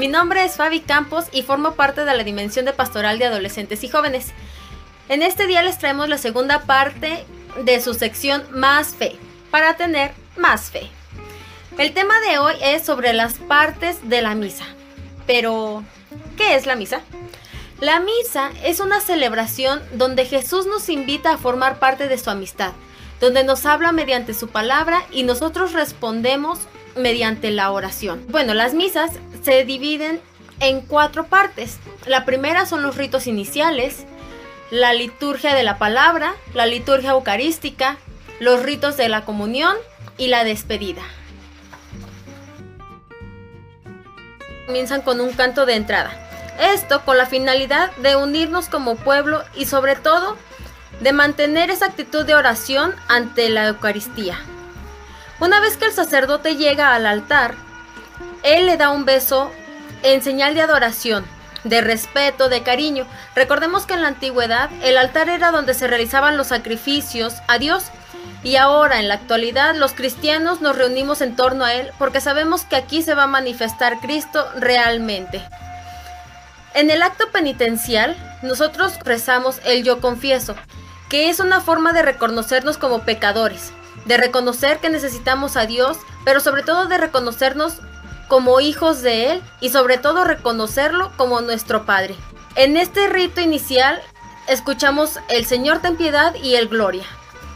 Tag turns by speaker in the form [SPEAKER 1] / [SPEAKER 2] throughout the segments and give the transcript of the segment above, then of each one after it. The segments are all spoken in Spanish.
[SPEAKER 1] Mi nombre es Fabi Campos y formo parte de la Dimensión de Pastoral de Adolescentes y Jóvenes. En este día les traemos la segunda parte de su sección Más Fe, para tener más fe. El tema de hoy es sobre las partes de la misa. Pero, ¿qué es la misa? La misa es una celebración donde Jesús nos invita a formar parte de su amistad, donde nos habla mediante su palabra y nosotros respondemos mediante la oración. Bueno, las misas se dividen en cuatro partes. La primera son los ritos iniciales, la liturgia de la palabra, la liturgia eucarística, los ritos de la comunión y la despedida. Comienzan con un canto de entrada. Esto con la finalidad de unirnos como pueblo y sobre todo de mantener esa actitud de oración ante la Eucaristía. Una vez que el sacerdote llega al altar, él le da un beso en señal de adoración, de respeto, de cariño. Recordemos que en la antigüedad el altar era donde se realizaban los sacrificios a Dios y ahora en la actualidad los cristianos nos reunimos en torno a Él porque sabemos que aquí se va a manifestar Cristo realmente. En el acto penitencial nosotros rezamos el yo confieso, que es una forma de reconocernos como pecadores de reconocer que necesitamos a Dios, pero sobre todo de reconocernos como hijos de Él y sobre todo reconocerlo como nuestro Padre. En este rito inicial escuchamos el Señor ten piedad y el Gloria.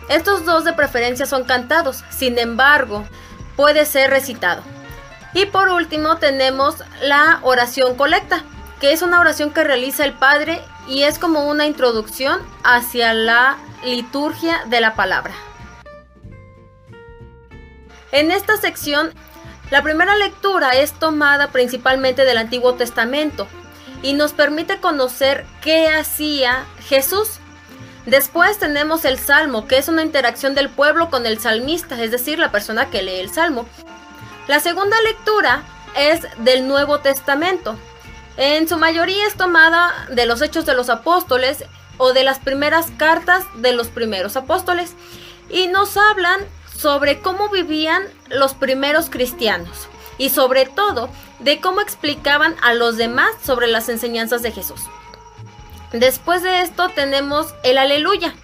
[SPEAKER 1] Estos dos de preferencia son cantados, sin embargo, puede ser recitado. Y por último tenemos la oración colecta, que es una oración que realiza el Padre y es como una introducción hacia la liturgia de la palabra. En esta sección, la primera lectura es tomada principalmente del Antiguo Testamento y nos permite conocer qué hacía Jesús. Después tenemos el Salmo, que es una interacción del pueblo con el salmista, es decir, la persona que lee el Salmo. La segunda lectura es del Nuevo Testamento. En su mayoría es tomada de los Hechos de los Apóstoles o de las primeras cartas de los primeros apóstoles y nos hablan sobre cómo vivían los primeros cristianos y sobre todo de cómo explicaban a los demás sobre las enseñanzas de Jesús. Después de esto tenemos el aleluya,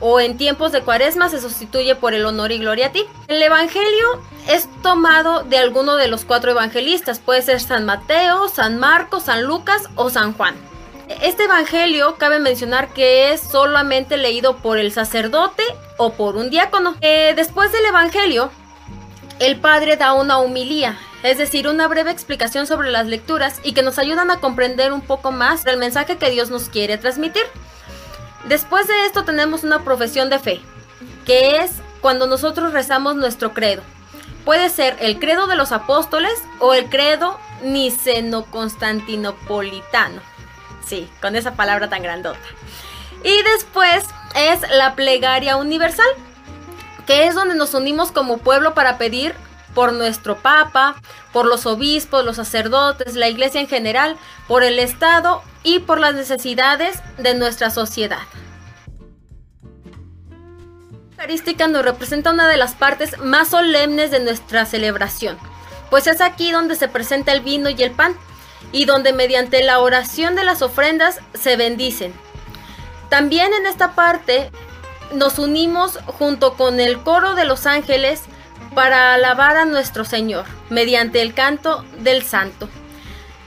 [SPEAKER 1] o en tiempos de cuaresma se sustituye por el honor y gloria a ti. El evangelio es tomado de alguno de los cuatro evangelistas, puede ser San Mateo, San Marcos, San Lucas o San Juan. Este evangelio cabe mencionar que es solamente leído por el sacerdote o por un diácono. Eh, después del evangelio, el padre da una humilía, es decir, una breve explicación sobre las lecturas y que nos ayudan a comprender un poco más el mensaje que Dios nos quiere transmitir. Después de esto tenemos una profesión de fe, que es cuando nosotros rezamos nuestro credo. Puede ser el credo de los apóstoles o el credo niceno-constantinopolitano. Sí, con esa palabra tan grandota. Y después es la plegaria universal, que es donde nos unimos como pueblo para pedir por nuestro Papa, por los obispos, los sacerdotes, la iglesia en general, por el Estado y por las necesidades de nuestra sociedad. La Eucarística nos representa una de las partes más solemnes de nuestra celebración, pues es aquí donde se presenta el vino y el pan, y donde mediante la oración de las ofrendas se bendicen. También en esta parte nos unimos junto con el coro de los ángeles para alabar a nuestro Señor mediante el canto del santo.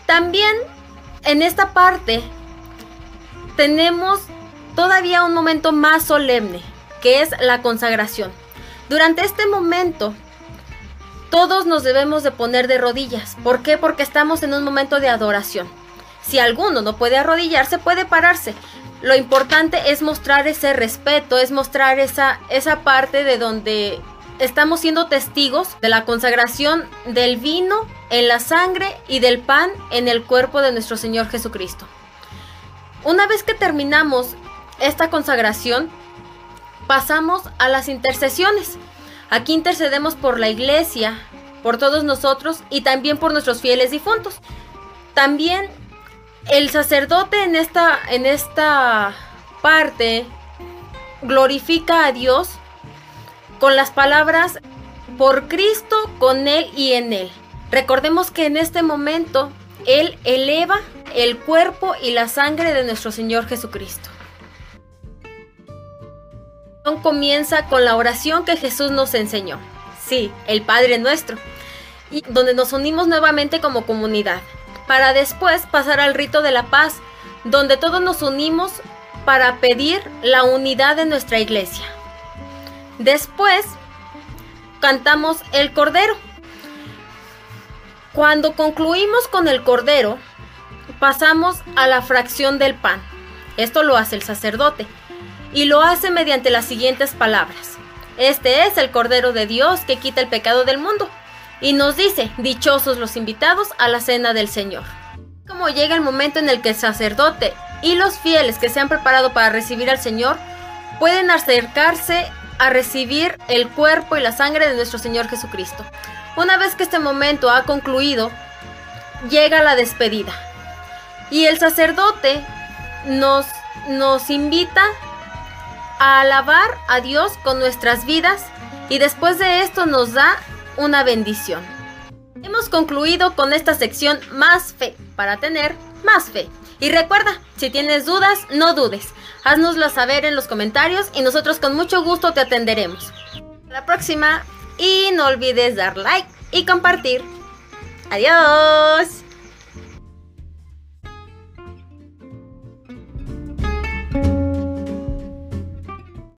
[SPEAKER 1] También en esta parte tenemos todavía un momento más solemne, que es la consagración. Durante este momento todos nos debemos de poner de rodillas. ¿Por qué? Porque estamos en un momento de adoración. Si alguno no puede arrodillarse, puede pararse. Lo importante es mostrar ese respeto, es mostrar esa, esa parte de donde estamos siendo testigos de la consagración del vino en la sangre y del pan en el cuerpo de nuestro Señor Jesucristo. Una vez que terminamos esta consagración, pasamos a las intercesiones. Aquí intercedemos por la iglesia, por todos nosotros y también por nuestros fieles difuntos. También el sacerdote en esta, en esta parte glorifica a Dios con las palabras por Cristo, con Él y en Él. Recordemos que en este momento Él eleva el cuerpo y la sangre de nuestro Señor Jesucristo. Comienza con la oración que Jesús nos enseñó. Sí, el Padre nuestro. Y donde nos unimos nuevamente como comunidad. Para después pasar al rito de la paz, donde todos nos unimos para pedir la unidad de nuestra iglesia. Después cantamos el Cordero. Cuando concluimos con el Cordero, pasamos a la fracción del pan. Esto lo hace el sacerdote y lo hace mediante las siguientes palabras. Este es el Cordero de Dios que quita el pecado del mundo. Y nos dice, dichosos los invitados a la cena del Señor. Como llega el momento en el que el sacerdote y los fieles que se han preparado para recibir al Señor pueden acercarse a recibir el cuerpo y la sangre de nuestro Señor Jesucristo. Una vez que este momento ha concluido, llega la despedida. Y el sacerdote nos, nos invita a alabar a Dios con nuestras vidas y después de esto nos da una bendición. Hemos concluido con esta sección Más fe para tener más fe. Y recuerda, si tienes dudas, no dudes. Haznoslas saber en los comentarios y nosotros con mucho gusto te atenderemos. La próxima y no olvides dar like y compartir. Adiós.